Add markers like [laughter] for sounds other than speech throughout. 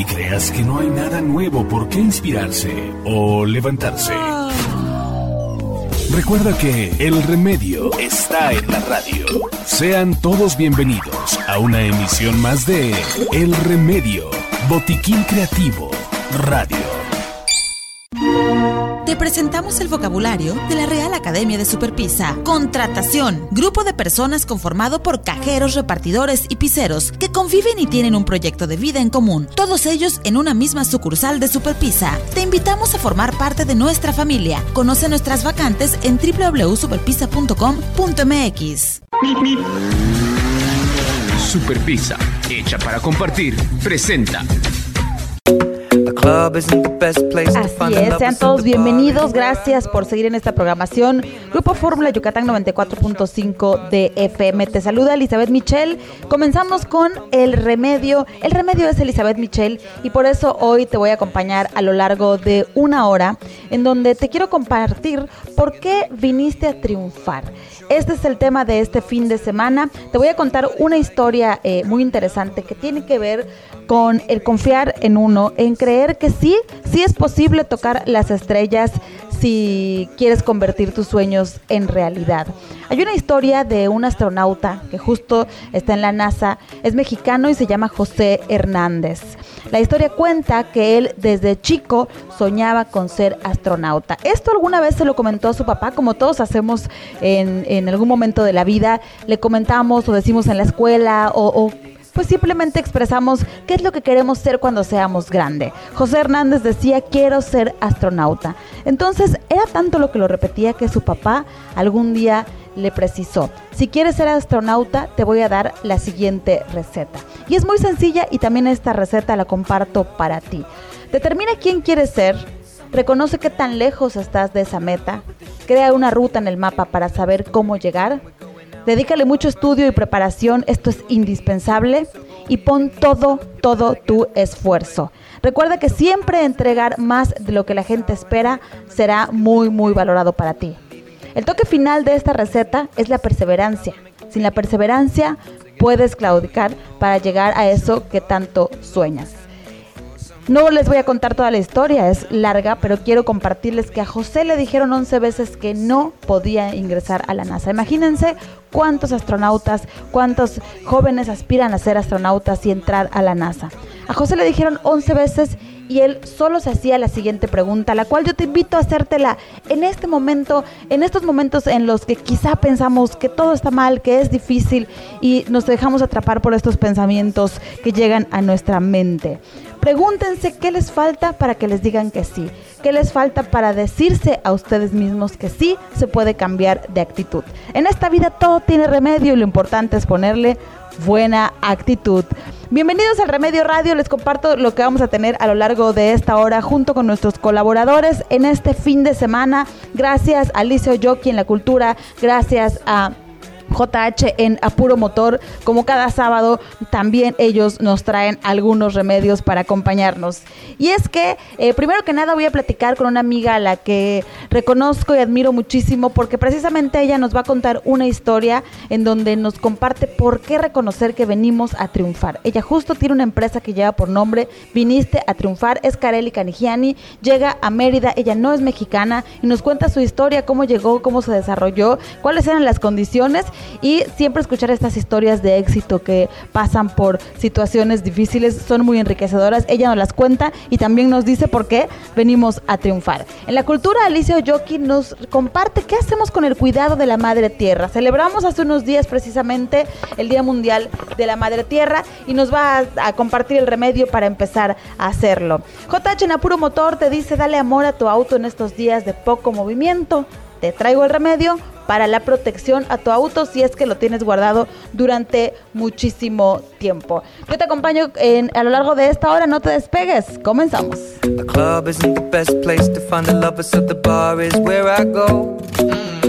y creas que no hay nada nuevo por qué inspirarse o levantarse. Recuerda que el remedio está en la radio. Sean todos bienvenidos a una emisión más de El Remedio, Botiquín Creativo, Radio presentamos el vocabulario de la Real Academia de Superpisa. Contratación. Grupo de personas conformado por cajeros, repartidores y piseros que conviven y tienen un proyecto de vida en común. Todos ellos en una misma sucursal de Superpisa. Te invitamos a formar parte de nuestra familia. Conoce nuestras vacantes en www.superpisa.com.mx. Superpisa, hecha para compartir, presenta. Así es, sean todos bienvenidos. Gracias por seguir en esta programación. Grupo Fórmula Yucatán 94.5 de FM. Te saluda Elizabeth Michel. Comenzamos con el remedio. El remedio es Elizabeth Michel y por eso hoy te voy a acompañar a lo largo de una hora en donde te quiero compartir por qué viniste a triunfar. Este es el tema de este fin de semana. Te voy a contar una historia eh, muy interesante que tiene que ver con el confiar en uno, en creer que sí, sí es posible tocar las estrellas si quieres convertir tus sueños en realidad. Hay una historia de un astronauta que justo está en la NASA, es mexicano y se llama José Hernández. La historia cuenta que él desde chico soñaba con ser astronauta. Esto alguna vez se lo comentó a su papá, como todos hacemos en, en algún momento de la vida, le comentamos o decimos en la escuela o, o pues simplemente expresamos qué es lo que queremos ser cuando seamos grande. José Hernández decía, quiero ser astronauta. Entonces era tanto lo que lo repetía que su papá algún día le precisó, si quieres ser astronauta te voy a dar la siguiente receta. Y es muy sencilla y también esta receta la comparto para ti. Determina quién quieres ser, reconoce qué tan lejos estás de esa meta, crea una ruta en el mapa para saber cómo llegar Dedícale mucho estudio y preparación, esto es indispensable y pon todo, todo tu esfuerzo. Recuerda que siempre entregar más de lo que la gente espera será muy, muy valorado para ti. El toque final de esta receta es la perseverancia. Sin la perseverancia puedes claudicar para llegar a eso que tanto sueñas. No les voy a contar toda la historia, es larga, pero quiero compartirles que a José le dijeron 11 veces que no podía ingresar a la NASA. Imagínense cuántos astronautas, cuántos jóvenes aspiran a ser astronautas y entrar a la NASA. A José le dijeron 11 veces y él solo se hacía la siguiente pregunta, la cual yo te invito a hacértela en este momento, en estos momentos en los que quizá pensamos que todo está mal, que es difícil y nos dejamos atrapar por estos pensamientos que llegan a nuestra mente. Pregúntense qué les falta para que les digan que sí. ¿Qué les falta para decirse a ustedes mismos que sí se puede cambiar de actitud? En esta vida todo tiene remedio y lo importante es ponerle buena actitud. Bienvenidos al Remedio Radio, les comparto lo que vamos a tener a lo largo de esta hora junto con nuestros colaboradores en este fin de semana. Gracias a Liceo Yoki en la cultura, gracias a JH en Apuro Motor. Como cada sábado, también ellos nos traen algunos remedios para acompañarnos. Y es que, eh, primero que nada, voy a platicar con una amiga a la que reconozco y admiro muchísimo porque precisamente ella nos va a contar una historia en donde nos comparte por qué reconocer que venimos a triunfar. Ella justo tiene una empresa que lleva por nombre Viniste a triunfar, es Kareli Canigiani, llega a Mérida, ella no es mexicana y nos cuenta su historia, cómo llegó, cómo se desarrolló, cuáles eran las condiciones y siempre escuchar estas historias de éxito que pasan por situaciones difíciles son muy enriquecedoras. Ella nos las cuenta y también nos dice por qué venimos a triunfar. En la cultura, Alicia Oyoki nos comparte qué hacemos con el cuidado de la madre tierra. Celebramos hace unos días precisamente el Día Mundial de la Madre Tierra y nos va a, a compartir el remedio para empezar a hacerlo. JH en Apuro Motor te dice dale amor a tu auto en estos días de poco movimiento. Te traigo el remedio para la protección a tu auto si es que lo tienes guardado durante muchísimo tiempo. Yo te acompaño en, a lo largo de esta hora, no te despegues. Comenzamos. The club isn't the best place to find the lovers, the bar is where I.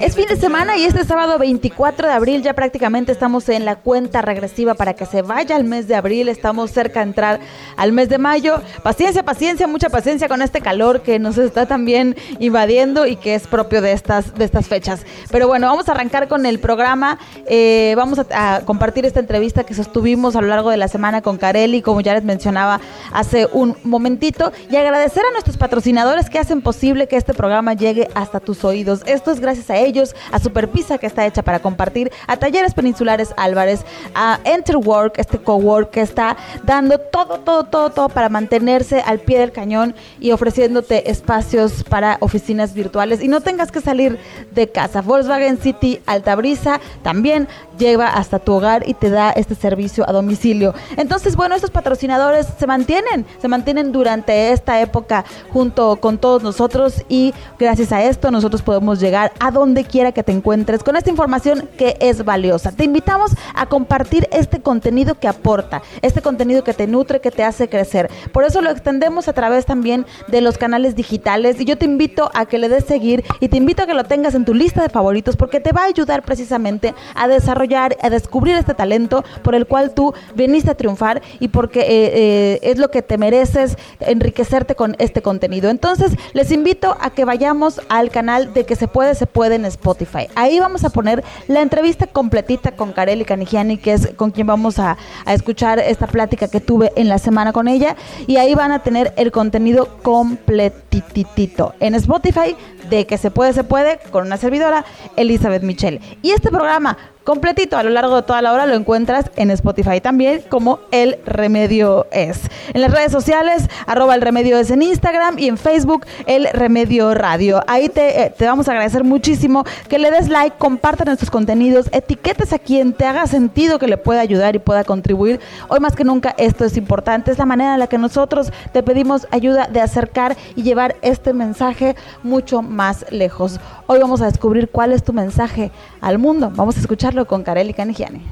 Es fin de semana y este sábado 24 de abril ya prácticamente estamos en la cuenta regresiva para que se vaya al mes de abril. Estamos cerca de entrar al mes de mayo. Paciencia, paciencia, mucha paciencia con este calor que nos está también invadiendo y que es propio de estas, de estas fechas. Pero bueno, vamos a arrancar con el programa. Eh, vamos a, a, compartir esta entrevista que sostuvimos a lo largo de la semana con Carelli, como ya les mencionaba hace un momentito, y agradecer a nuestros patrocinadores que hacen posible que este programa llegue hasta tus oídos. Esto es gracias a ellos, a Superpisa que está hecha para compartir, a Talleres Peninsulares Álvarez, a Enterwork, este cowork que está dando todo, todo, todo, todo para mantenerse al pie del cañón y ofreciéndote espacios para oficinas virtuales y no tengas que salir de casa. Volkswagen City Altabrisa también lleva hasta tu hogar y te da este servicio a domicilio. Entonces, bueno, estos patrocinadores se mantienen, se mantienen durante esta época junto con todos nosotros y gracias a esto nosotros podemos llegar a donde quiera que te encuentres con esta información que es valiosa. Te invitamos a compartir este contenido que aporta, este contenido que te nutre, que te hace crecer. Por eso lo extendemos a través también de los canales digitales y yo te invito a que le des seguir y te invito a que lo tengas en tu lista de favoritos porque te va a ayudar precisamente a desarrollar, a descubrir este talento por el cual tú viniste a triunfar y porque eh, eh, es lo que te mereces enriquecerte con este contenido. Entonces, les invito a que vayamos al canal de que se puede, se puede en Spotify. Ahí vamos a poner la entrevista completita con Kareli Canigiani, que es con quien vamos a, a escuchar esta plática que tuve en la semana con ella. Y ahí van a tener el contenido completitito en Spotify de que se puede, se puede, con una servidora, Elizabeth Michelle. Y este programa completito a lo largo de toda la hora lo encuentras en Spotify también como El Remedio Es. En las redes sociales, arroba El Remedio Es en Instagram y en Facebook El Remedio Radio. Ahí te, eh, te vamos a agradecer muchísimo que le des like, compartan nuestros contenidos, etiquetes a quien te haga sentido que le pueda ayudar y pueda contribuir. Hoy más que nunca esto es importante, es la manera en la que nosotros te pedimos ayuda de acercar y llevar este mensaje mucho más lejos. Hoy vamos a descubrir cuál es tu mensaje al mundo. Vamos a escucharlo con Kareli Canigiani.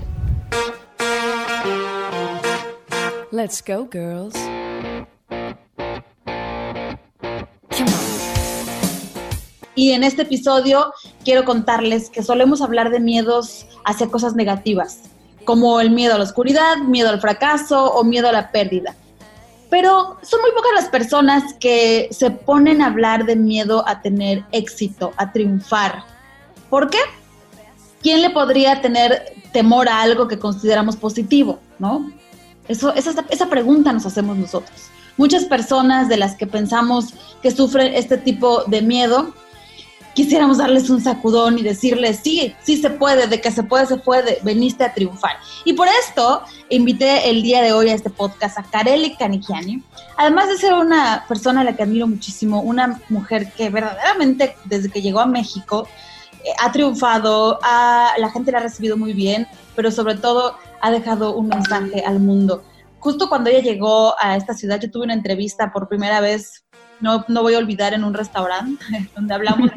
Let's go, girls. Y en este episodio quiero contarles que solemos hablar de miedos hacia cosas negativas, como el miedo a la oscuridad, miedo al fracaso o miedo a la pérdida. Pero son muy pocas las personas que se ponen a hablar de miedo a tener éxito, a triunfar. ¿Por qué? ¿Quién le podría tener temor a algo que consideramos positivo? ¿No? Eso, esa, esa pregunta nos hacemos nosotros. Muchas personas de las que pensamos que sufren este tipo de miedo, quisiéramos darles un sacudón y decirles, sí, sí se puede, de que se puede, se puede, veniste a triunfar. Y por esto invité el día de hoy a este podcast a Kareli Canigiani, además de ser una persona a la que admiro muchísimo, una mujer que verdaderamente desde que llegó a México, ha triunfado, la gente la ha recibido muy bien, pero sobre todo ha dejado un mensaje al mundo. Justo cuando ella llegó a esta ciudad, yo tuve una entrevista por primera vez, no, no voy a olvidar, en un restaurante, [laughs] donde hablamos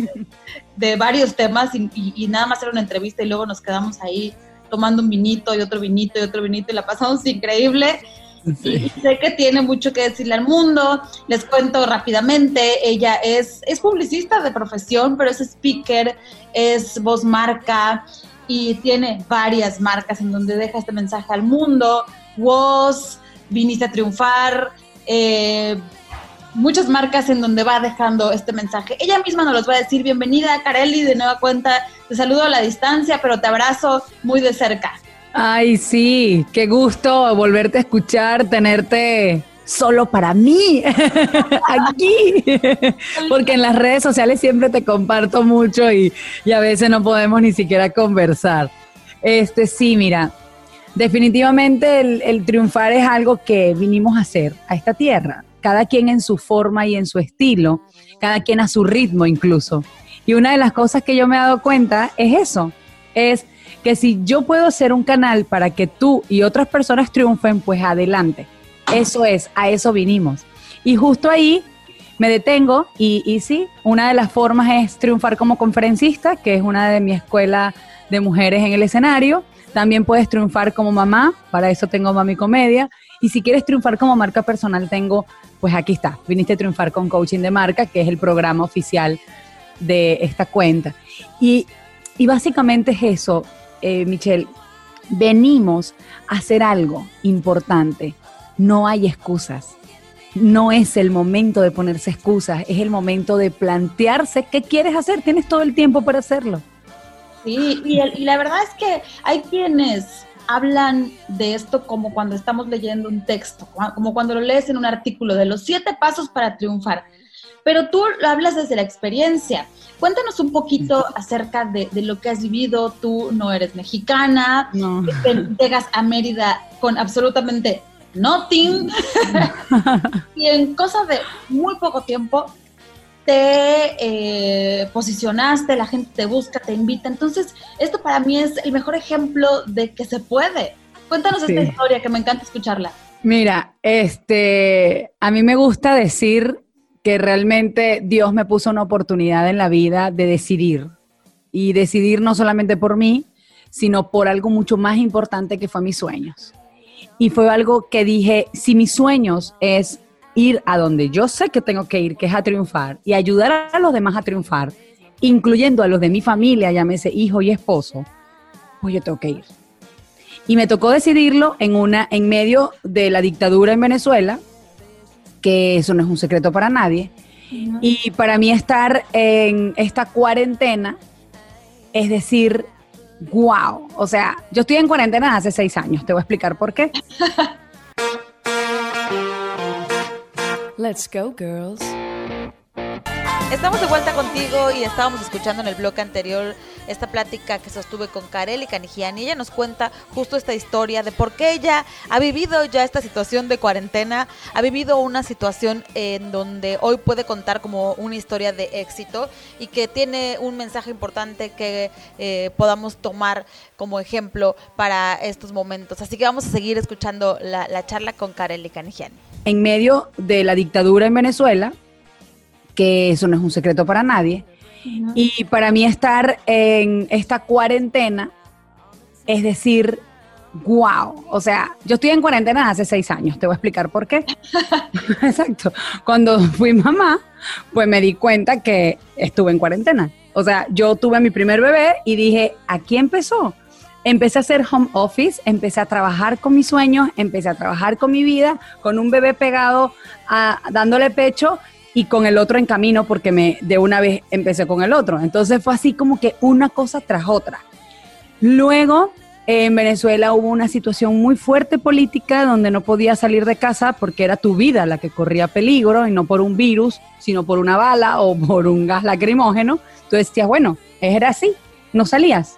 de, varios temas y, y, nada más era una entrevista y luego nos quedamos ahí tomando un vinito y otro vinito y otro vinito y la pasamos increíble. Sé que tiene mucho que decirle al mundo. Les cuento rápidamente. Ella es, es publicista de profesión, pero es speaker, es voz marca y tiene varias marcas en donde deja este mensaje al mundo. Voz, viniste a triunfar. Eh, muchas marcas en donde va dejando este mensaje. Ella misma nos los va a decir, bienvenida Kareli, de nueva cuenta, te saludo a la distancia, pero te abrazo muy de cerca. Ay, sí, qué gusto volverte a escuchar, tenerte solo para mí, [laughs] aquí, porque en las redes sociales siempre te comparto mucho y, y, a veces no podemos ni siquiera conversar. Este sí, mira, definitivamente el, el triunfar es algo que vinimos a hacer a esta tierra, cada quien en su forma y en su estilo, cada quien a su ritmo incluso. Y una de las cosas que yo me he dado cuenta es eso, es que si yo puedo ser un canal para que tú y otras personas triunfen, pues adelante. Eso es, a eso vinimos. Y justo ahí me detengo y, y sí, una de las formas es triunfar como conferencista, que es una de mi escuela de mujeres en el escenario. También puedes triunfar como mamá, para eso tengo Mami Comedia. Y si quieres triunfar como marca personal, tengo, pues aquí está, viniste a triunfar con Coaching de Marca, que es el programa oficial de esta cuenta. Y, básicamente es eso, eh, Michelle, venimos a hacer algo importante, no hay excusas. No es el momento de ponerse excusas, es el momento de plantearse qué quieres hacer. Tienes todo el tiempo para hacerlo. Sí, y, la verdad es que hay quienes hablan de esto como cuando estamos leyendo un texto, como cuando lo lees en un artículo de los siete pasos para triunfar. Pero tú lo hablas desde la experiencia. Cuéntanos un poquito acerca de, lo que has vivido. Tú no eres mexicana, llegas a Mérida con absolutamente nothing [laughs] y en cosa de muy poco tiempo te eh, posicionaste, la gente te busca, te invita. Entonces, esto para mí es el mejor ejemplo de que se puede. Cuéntanos esta historia, que me encanta escucharla. Mira, este, a mí me gusta decir que realmente Dios me puso una oportunidad en la vida de decidir. Y decidir no solamente por mí, sino por algo mucho más importante que fue mis sueños. Y fue algo que dije, si mis sueños es ir a donde yo sé que tengo que ir, que es a triunfar, y ayudar a los demás a triunfar, incluyendo a los de mi familia, llámese hijo y esposo, pues yo tengo que ir. Y me tocó decidirlo en, una, en medio de la dictadura en Venezuela, que eso no es un secreto para nadie. Y para mí estar en esta cuarentena, es decir, wow. O sea, yo estoy en cuarentena hace seis años, te voy a explicar por qué. [laughs] Let's go, girls. Estamos de vuelta contigo y estábamos escuchando en el bloque anterior esta plática que sostuve con Karel y Canigiani. Ella nos cuenta justo esta historia de por qué ella ha vivido ya esta situación de cuarentena, ha vivido una situación en donde hoy puede contar como una historia de éxito y que tiene un mensaje importante que eh, podamos tomar como ejemplo para estos momentos. Así que vamos a seguir escuchando la, la charla con Karel y Canigiani en medio de la dictadura en Venezuela, que eso no es un secreto para nadie, y para mí estar en esta cuarentena, es decir, wow, o sea, yo estoy en cuarentena hace seis años, te voy a explicar por qué. [laughs] Exacto, cuando fui mamá, pues me di cuenta que estuve en cuarentena. O sea, yo tuve mi primer bebé y dije, aquí empezó. Empecé a hacer home office, empecé a trabajar con mis sueños, empecé a trabajar con mi vida, con un bebé pegado, dándole pecho y con el otro en camino porque me de una vez empecé con el otro. Entonces fue así como que una cosa tras otra. Luego en Venezuela hubo una situación muy fuerte política donde no podía salir de casa porque era tu vida la que corría peligro y no por un virus, sino por una bala o [laughs] por un gas lacrimógeno. Entonces decías, bueno, era así, no salías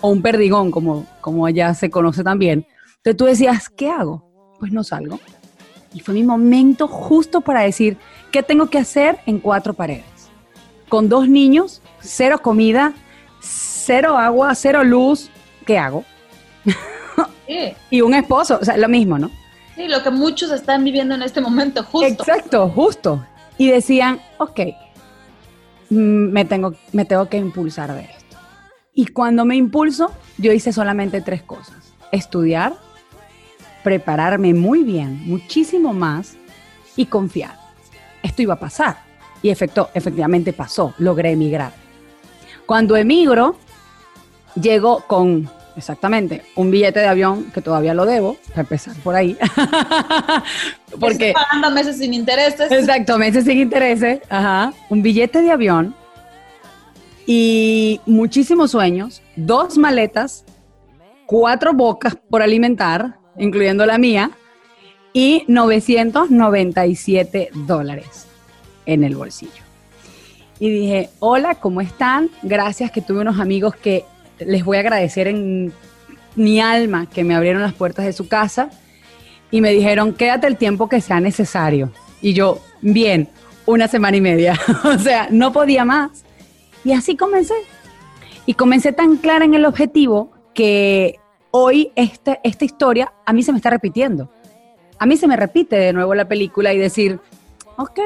o un perdigón, como, como ella se conoce también. Entonces tú decías, ¿qué hago? Pues no salgo. Y fue mi momento justo para decir, ¿qué tengo que hacer en cuatro paredes? Con dos niños, cero comida, cero agua, cero luz, ¿qué hago? [laughs] y un esposo, o sea, lo mismo, ¿no? Sí, lo que muchos están viviendo en este momento, justo. Exacto, justo. Y decían, ok, mm, me tengo, me tengo que impulsar de esto. Y cuando me impulso, yo hice solamente tres cosas. Estudiar, prepararme muy bien, muchísimo más y confiar. Esto iba a pasar. Y efecto, efectivamente pasó, logré emigrar. Cuando emigro, llego con exactamente un billete de avión que todavía lo debo, para empezar por ahí. [laughs] Porque pagando meses sin intereses. Exacto, meses sin intereses, ajá, un billete de avión y muchísimos sueños, dos maletas, cuatro bocas por alimentar, incluyendo la mía, y 997 dólares en el bolsillo. Y dije, hola, ¿cómo están? Gracias que tuve unos amigos que les voy a agradecer en mi alma que me abrieron las puertas de su casa y me dijeron, quédate el tiempo que sea necesario. Y yo, bien, una semana y media. [laughs] o sea, no podía más. Y así comencé. Y comencé tan clara en el objetivo que hoy esta, esta historia a mí se me está repitiendo. A mí se me repite de nuevo la película y decir, ok,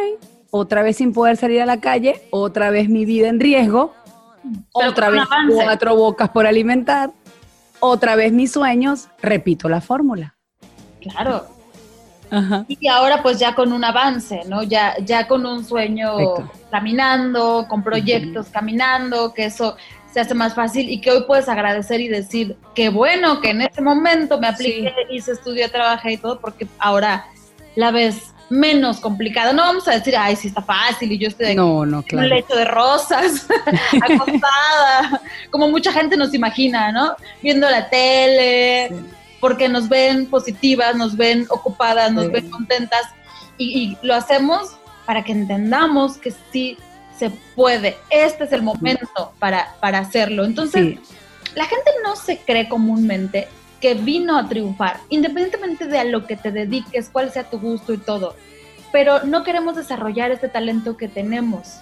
otra vez sin poder salir a la calle, otra vez mi vida en riesgo, otra vez cuatro bocas por alimentar, otra vez mis sueños, repito la fórmula. Claro. Y ahora pues ya con un avance, ¿no? Ya, ya con un sueño caminando, con proyectos caminando, que eso se hace más fácil y que hoy puedes agradecer y decir, qué bueno que en ese momento me apliqué, hice estudio, trabajé y todo, porque ahora la ves menos complicada. No vamos a decir, ay, sí está fácil y yo estoy en un lecho de rosas, [laughs] acostada, como mucha gente nos imagina, ¿no? Viendo la tele, porque nos ven positivas, nos ven ocupadas, nos ven contentas y, lo hacemos para que entendamos que sí se puede. Este es el momento para, para hacerlo. Entonces, la gente no se cree comúnmente que vino a triunfar, independientemente de a lo que te dediques, cuál sea tu gusto y todo. Pero no queremos desarrollar este talento que tenemos.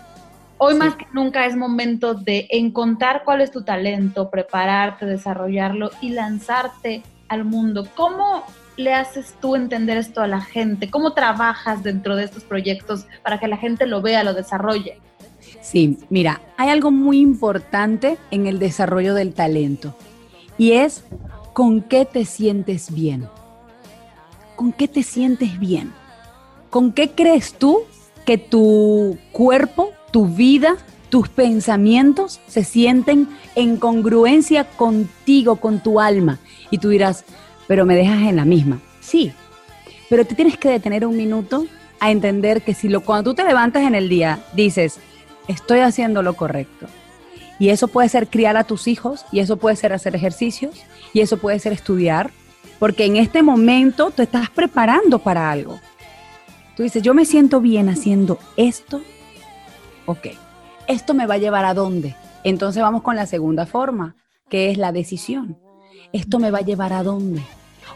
Hoy más que nunca es momento de encontrar cuál es tu talento, prepararte, desarrollarlo y lanzarte al mundo. ¿Cómo le haces tú entender esto a la gente? ¿Cómo trabajas dentro de estos proyectos para que la gente lo vea, lo desarrolle? Sí, mira, hay algo muy importante en el desarrollo del talento y es ¿con qué te sientes bien? ¿Con qué te sientes bien? ¿Con qué crees tú que tu cuerpo, tu vida, tus pensamientos se sienten en congruencia contigo, con tu alma? Y tú dirás, pero me dejas en la misma. Sí, pero te tienes que detener un minuto a entender que si lo, cuando tú te levantas en el día dices, estoy haciendo lo correcto, y eso puede ser criar a tus hijos, y eso puede ser hacer ejercicios, y eso puede ser estudiar, porque en este momento te estás preparando para algo. Tú dices, yo me siento bien haciendo esto, ok, esto me va a llevar a dónde. Entonces vamos con la segunda forma, que es la decisión. Esto me va a llevar a dónde.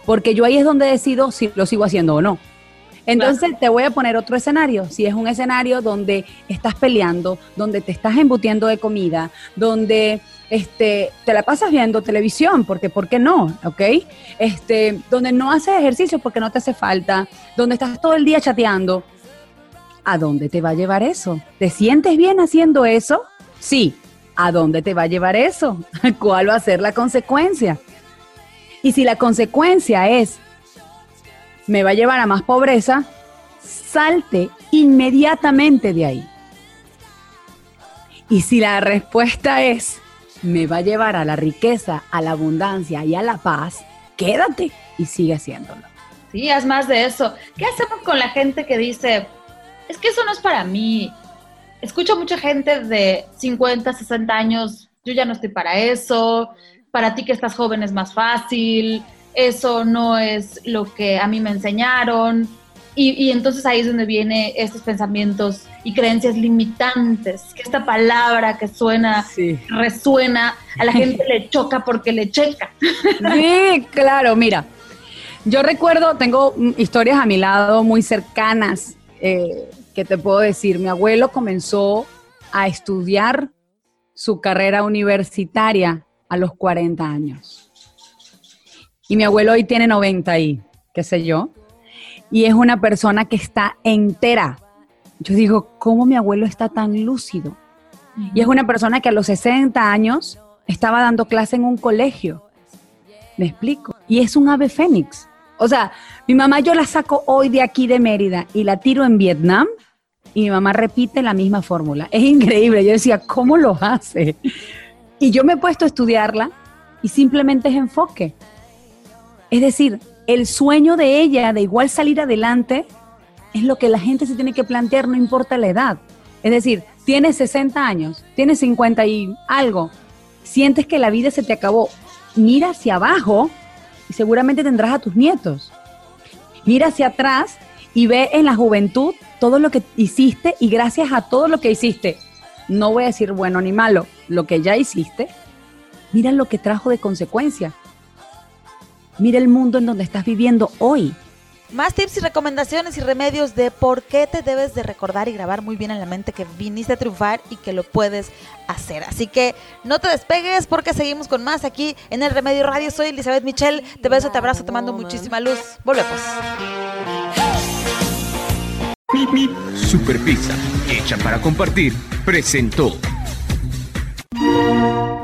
Porque yo ahí es donde decido si lo sigo haciendo o no. Entonces te voy a poner otro escenario. Si es un escenario donde estás peleando, donde te estás embutiendo de comida, donde este, te la pasas viendo televisión, porque ¿por qué no? ¿Ok? Este, donde no haces ejercicio porque no te hace falta, donde estás todo el día chateando. ¿A dónde te va a llevar eso? ¿Te sientes bien haciendo eso? Sí. ¿A dónde te va a llevar eso? [laughs] ¿Cuál va a ser la consecuencia? Y si la consecuencia es me va a llevar a más pobreza, salte inmediatamente de ahí. Y si la respuesta es, me va a llevar a la riqueza, a la abundancia y a la paz, quédate y sigue haciéndolo. Sí, haz más de eso. ¿Qué hacemos con la gente que dice, es que eso no es para mí? Escucho mucha gente de 50, 60 años, yo ya no estoy para eso, para ti que estás joven es más fácil, eso no es lo que a mí me enseñaron. Y, entonces ahí es donde vienen estos pensamientos y creencias limitantes, que esta palabra que suena, resuena, a la gente [laughs] le choca porque le checa. Sí, claro, mira, yo recuerdo, tengo historias a mi lado muy cercanas eh, que te puedo decir. Mi abuelo comenzó a estudiar su carrera universitaria a los 40 años. Y mi abuelo hoy tiene 90 y qué sé yo. Y es una persona que está entera. Yo digo, ¿cómo mi abuelo está tan lúcido? Y es una persona que a los 60 años estaba dando clase en un colegio. ¿Me explico? Y es un ave fénix. O sea, mi mamá yo la saco hoy de aquí de Mérida y la tiro en Vietnam y mi mamá repite la misma fórmula. Es increíble. Yo decía, ¿cómo lo hace? Y yo me he puesto a estudiarla y simplemente es enfoque. Es decir, el sueño de ella de igual salir adelante es lo que la gente se tiene que plantear, no importa la edad. Es decir, tienes 60 años, tienes 50 y algo, sientes que la vida se te acabó, mira hacia abajo y seguramente tendrás a tus nietos. Mira hacia atrás y ve en la juventud todo lo que hiciste y gracias a todo lo que hiciste, no voy a decir bueno ni malo, lo que ya hiciste, mira lo que trajo de consecuencia. Mira el mundo en donde estás viviendo hoy. Más tips y recomendaciones y remedios de por qué te debes de recordar y grabar muy bien en la mente que viniste a triunfar y que lo puedes hacer. Así que no te despegues porque seguimos con más aquí en el Remedio Radio. Soy Elizabeth Michelle. Te beso, te abrazo, te mando muchísima luz. Volvemos. Super Pizza, hecha para compartir, presentó.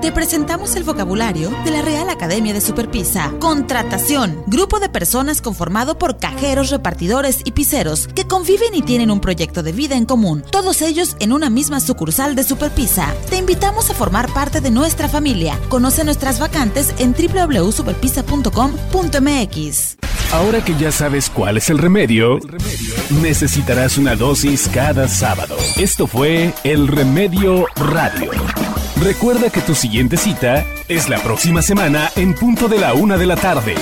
Te presentamos el vocabulario de la Real Academia de Superpisa. Contratación. Grupo de personas conformado por cajeros, repartidores y piseros que conviven y tienen un proyecto de vida en común. Todos ellos en una misma sucursal de Superpisa. Te invitamos a formar parte de nuestra familia. Conoce nuestras vacantes en www.superpisa.com.mx. Ahora que ya sabes cuál es el remedio, necesitarás una dosis cada sábado. Esto fue El Remedio Radio. Recuerda que tu siguiente cita es la próxima semana en punto de la una de la tarde.